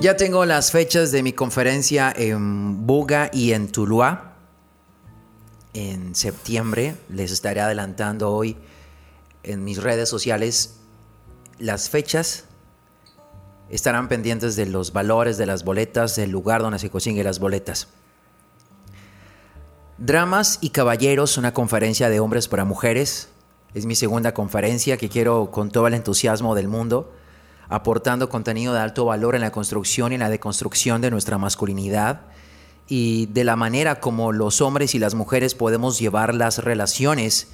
Ya tengo las fechas de mi conferencia en Buga y en Tuluá. En septiembre les estaré adelantando hoy en mis redes sociales las fechas. Estarán pendientes de los valores de las boletas, del lugar donde se consiguen las boletas. Dramas y Caballeros, una conferencia de hombres para mujeres. Es mi segunda conferencia que quiero con todo el entusiasmo del mundo aportando contenido de alto valor en la construcción y en la deconstrucción de nuestra masculinidad y de la manera como los hombres y las mujeres podemos llevar las relaciones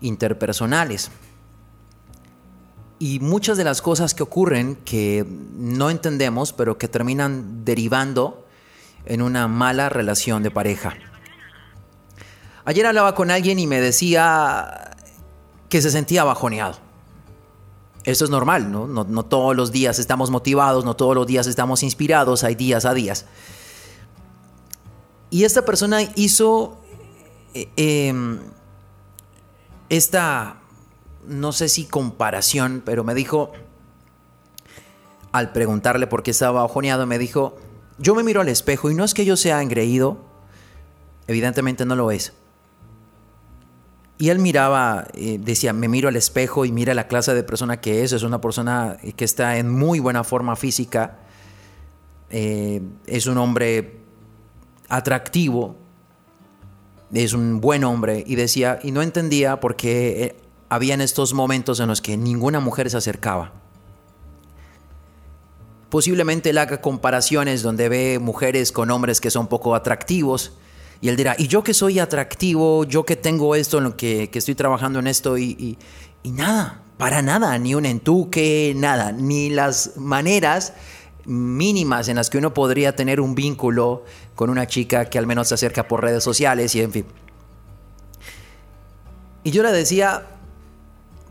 interpersonales. Y muchas de las cosas que ocurren que no entendemos, pero que terminan derivando en una mala relación de pareja. Ayer hablaba con alguien y me decía que se sentía bajoneado eso es normal, ¿no? ¿no? todos los días estamos motivados, no todos los días estamos inspirados, hay días a días. Y esta persona hizo eh, em, esta, no sé si comparación, pero me dijo, al preguntarle por qué estaba ojoneado, me dijo, yo me miro al espejo y no es que yo sea engreído, evidentemente no lo es, y él miraba, eh, decía, me miro al espejo y mira la clase de persona que es. Es una persona que está en muy buena forma física. Eh, es un hombre atractivo. Es un buen hombre. Y decía, y no entendía por qué eh, habían estos momentos en los que ninguna mujer se acercaba. Posiblemente él haga comparaciones donde ve mujeres con hombres que son poco atractivos y él dirá, y yo que soy atractivo, yo que tengo esto, en lo que, estoy trabajando en esto, y, nada, para nada, ni un entuque, nada, ni las maneras mínimas en las que uno podría tener un vínculo con una chica que al menos se acerca por redes sociales y en fin. Y yo le decía,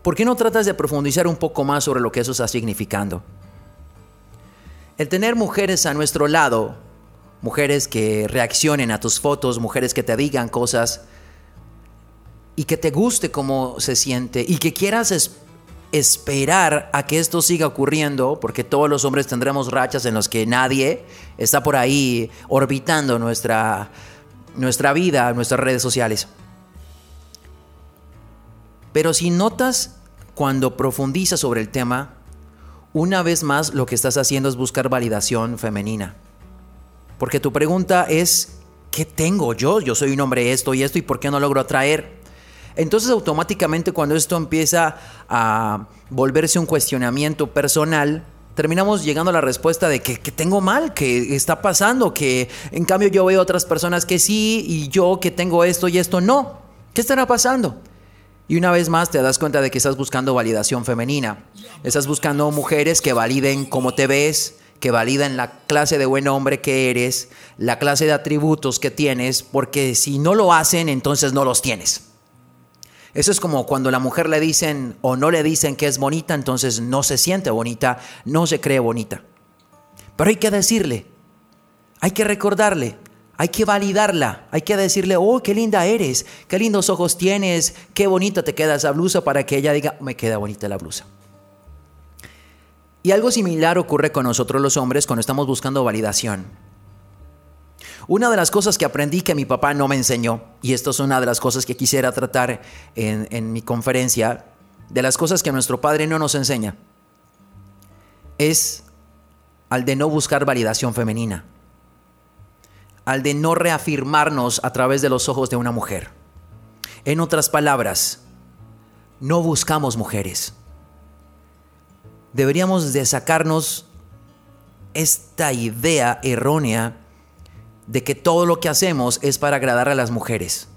¿por qué no tratas de profundizar un poco más sobre lo que eso está significando? El tener mujeres a nuestro lado mujeres que reaccionen a tus fotos, mujeres que te digan cosas y que te guste cómo se siente y que quieras esperar a que esto siga ocurriendo, porque todos los hombres tendremos rachas en las que nadie está por ahí orbitando nuestra, nuestra vida, nuestras redes sociales. Pero si notas cuando profundizas sobre el tema, una vez más lo que estás haciendo es buscar validación femenina. Porque tu pregunta es, ¿qué tengo yo? Yo soy un hombre esto y esto y ¿por qué no logro atraer? Entonces automáticamente cuando esto empieza a volverse un cuestionamiento personal, terminamos llegando a la respuesta de que, tengo mal, que está pasando, que en cambio yo veo otras personas que sí y yo que tengo esto y esto no. ¿Qué estará pasando? Y una vez más te das cuenta de que estás buscando validación femenina. Estás buscando mujeres que validen cómo te ves, que validan la clase de buen hombre que eres, la clase de atributos que tienes, porque si no lo hacen, entonces no los tienes. Eso es como cuando la mujer le dicen o no le dicen que es bonita, entonces no se siente bonita, no se cree bonita. Pero hay que decirle, hay que recordarle, hay que validarla, hay que decirle, oh, qué linda eres, qué lindos ojos tienes, qué bonita te queda esa blusa para que ella diga, me queda bonita la blusa. Y algo similar ocurre con nosotros los hombres cuando estamos buscando validación. Una de las cosas que aprendí que mi papá no me enseñó, y esto es una de las cosas que quisiera tratar en, en mi conferencia, de las cosas que nuestro padre no nos enseña, es al de no buscar validación femenina, al de no reafirmarnos a través de los ojos de una mujer. En otras palabras, no buscamos mujeres. Deberíamos de sacarnos esta idea errónea de que todo lo que hacemos es para agradar a las mujeres.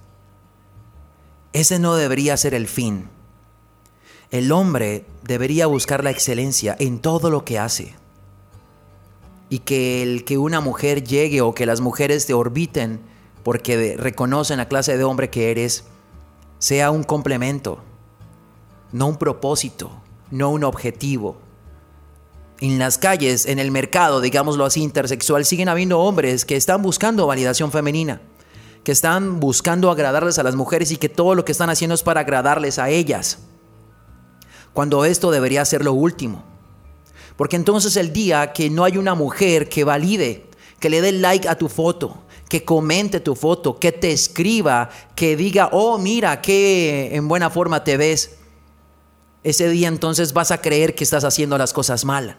Ese no debería ser el fin. El hombre debería buscar la excelencia en todo lo que hace. Y que el que una mujer llegue o que las mujeres te orbiten porque reconocen la clase de hombre que eres, sea un complemento, no un propósito, no un objetivo. En las calles, en el mercado, digámoslo así, intersexual, siguen habiendo hombres que están buscando validación femenina, que están buscando agradarles a las mujeres y que todo lo que están haciendo es para agradarles a ellas cuando esto debería ser lo último. Porque entonces el día que no hay una mujer que valide, que le dé like a tu foto, que comente tu foto, que te escriba, que diga, oh, mira, qué en buena forma te ves, ese día entonces vas a creer que estás haciendo las cosas mal.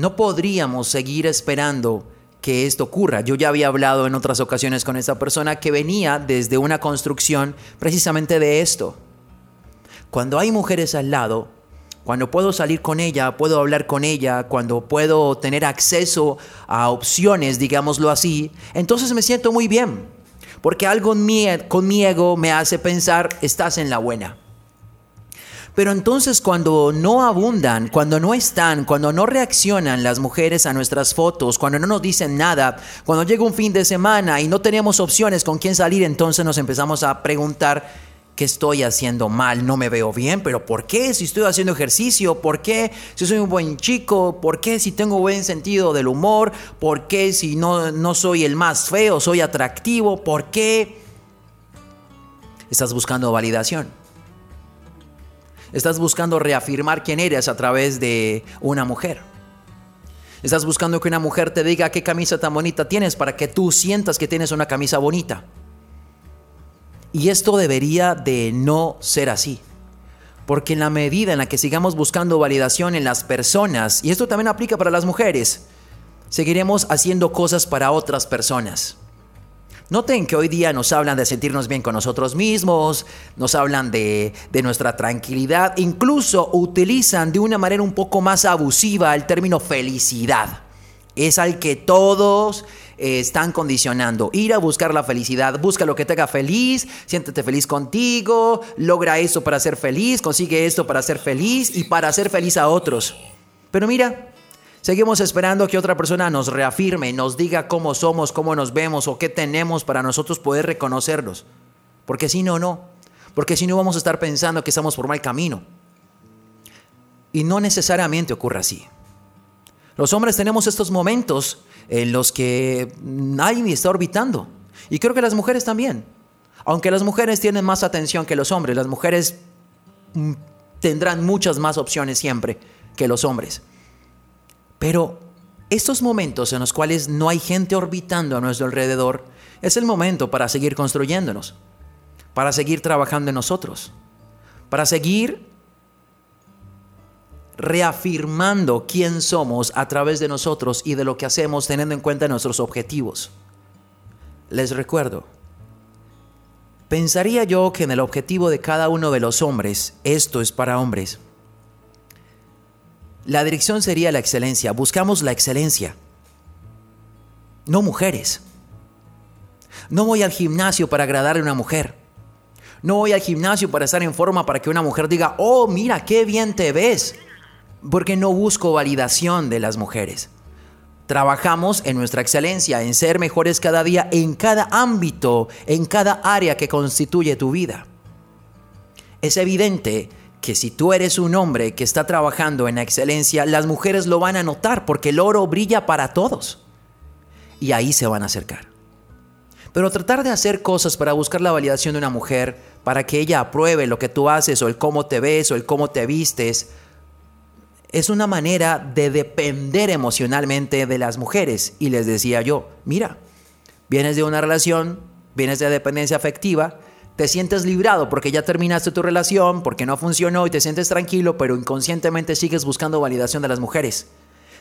No podríamos seguir esperando que esto ocurra. Yo ya había hablado en otras ocasiones con esa persona que venía desde una construcción precisamente de esto cuando hay mujeres al lado, cuando puedo salir con ella, puedo hablar con ella, cuando puedo tener acceso a opciones, digámoslo así, entonces me siento muy bien. Porque algo ego me hace pensar, estás en la buena. Pero entonces cuando no abundan, cuando no están, cuando no reaccionan las mujeres a nuestras fotos, cuando no nos dicen nada, cuando llega un fin de semana y no tenemos opciones con quién salir, entonces nos empezamos a preguntar, ¿Qué estoy haciendo mal? No me veo bien, pero ¿por qué? Si estoy haciendo ejercicio, ¿por qué? Si soy un buen chico, ¿por qué? Si tengo buen sentido del humor, ¿por qué? Si no, no soy el más feo, soy atractivo, ¿por qué? Estás buscando validación. Estás buscando reafirmar quién eres a través de una mujer. Estás buscando que una mujer te diga qué camisa tan bonita tienes para que tú sientas que tienes una camisa bonita. Y esto debería de no ser así. Porque en la medida en la que sigamos buscando validación en las personas, y esto también aplica para las mujeres, seguiremos haciendo cosas para otras personas. Noten que hoy día nos hablan de sentirnos bien con nosotros mismos, nos hablan de, de, nuestra tranquilidad, incluso utilizan de una manera un poco más abusiva el término felicidad. Es al que todos eh, están condicionando. Ir a buscar la felicidad, busca lo que te haga feliz, siéntete feliz contigo, logra eso para ser feliz, consigue esto para ser feliz y para hacer feliz a otros. Pero mira, Seguimos esperando que otra persona nos reafirme, nos diga cómo somos, cómo nos vemos o qué tenemos para nosotros poder reconocerlos. Porque si no, no. Porque si no vamos a estar pensando que estamos por mal camino. Y no necesariamente ocurre así. Los hombres tenemos estos momentos en los que nadie está orbitando. Y creo que las mujeres también. Aunque las mujeres tienen más atención que los hombres, las mujeres mm, tendrán muchas más opciones siempre que los hombres. Pero estos momentos en los cuales no hay gente orbitando a nuestro alrededor, es el momento para seguir construyéndonos, para seguir trabajando en nosotros, para seguir reafirmando quién somos a través de nosotros y de lo que hacemos teniendo en cuenta nuestros objetivos. Les recuerdo, pensaría yo que en el objetivo de cada uno de los hombres, esto es para hombres, la dirección sería la excelencia, buscamos la excelencia, no mujeres. No voy al gimnasio para agradarle a una mujer. No voy al gimnasio para estar en forma para que una mujer diga, oh, mira, qué bien te ves porque no busco validación de las mujeres. Trabajamos en nuestra excelencia, en ser mejores cada día, en cada ámbito, en cada área que constituye tu vida. Es evidente que si tú eres un hombre que está trabajando en excelencia, las mujeres lo van a notar porque el oro brilla para todos. Y ahí se van a acercar. Pero tratar de hacer cosas para buscar la validación de una mujer, para que ella apruebe lo que tú haces o el cómo te ves o el cómo te vistes, es una manera de depender emocionalmente de las mujeres. Y les decía yo, mira, vienes de una relación, vienes de dependencia afectiva, te sientes librado porque ya terminaste tu relación, porque no funcionó y te sientes tranquilo, pero inconscientemente sigues buscando validación de las mujeres.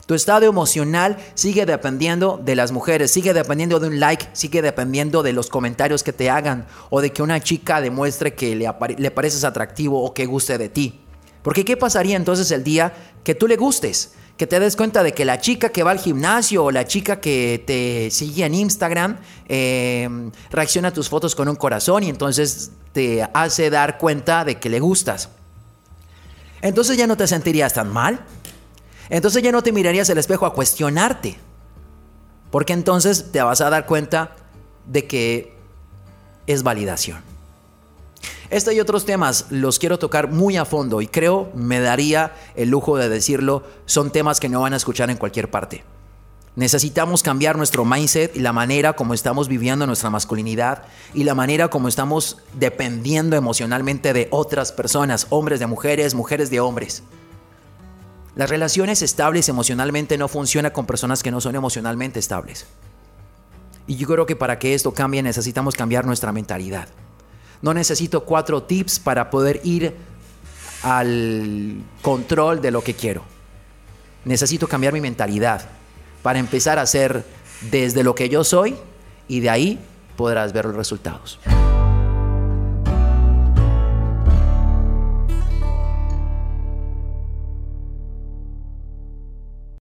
Tu estado emocional sigue dependiendo de las mujeres, sigue dependiendo de un like, sigue dependiendo de los comentarios que te hagan o de que una chica demuestre que le, le pareces atractivo o que guste de ti. Porque ¿qué pasaría entonces el día que tú le gustes? Que te des cuenta de que la chica que va al gimnasio o la chica que te sigue en Instagram em, reacciona a tus fotos con un corazón y entonces te hace dar cuenta de que le gustas. Entonces ya no te sentirías tan mal. Entonces ya no te mirarías al espejo a cuestionarte. Porque entonces te vas a dar cuenta de que es validación. Este y otros temas los quiero tocar muy a fondo y creo me daría el lujo de decirlo, son temas que no van a escuchar en cualquier parte. Necesitamos cambiar nuestro mindset y la manera como estamos viviendo nuestra masculinidad y la manera como estamos dependiendo emocionalmente de otras personas, hombres de mujeres, mujeres de hombres. Las relaciones estables emocionalmente no funcionan con personas que no son emocionalmente estables. Y yo creo que para que esto cambie necesitamos cambiar nuestra mentalidad. No necesito cuatro tips para poder ir al control de lo que quiero. Necesito cambiar mi mentalidad para empezar a hacer desde lo que yo soy y de ahí podrás ver los resultados.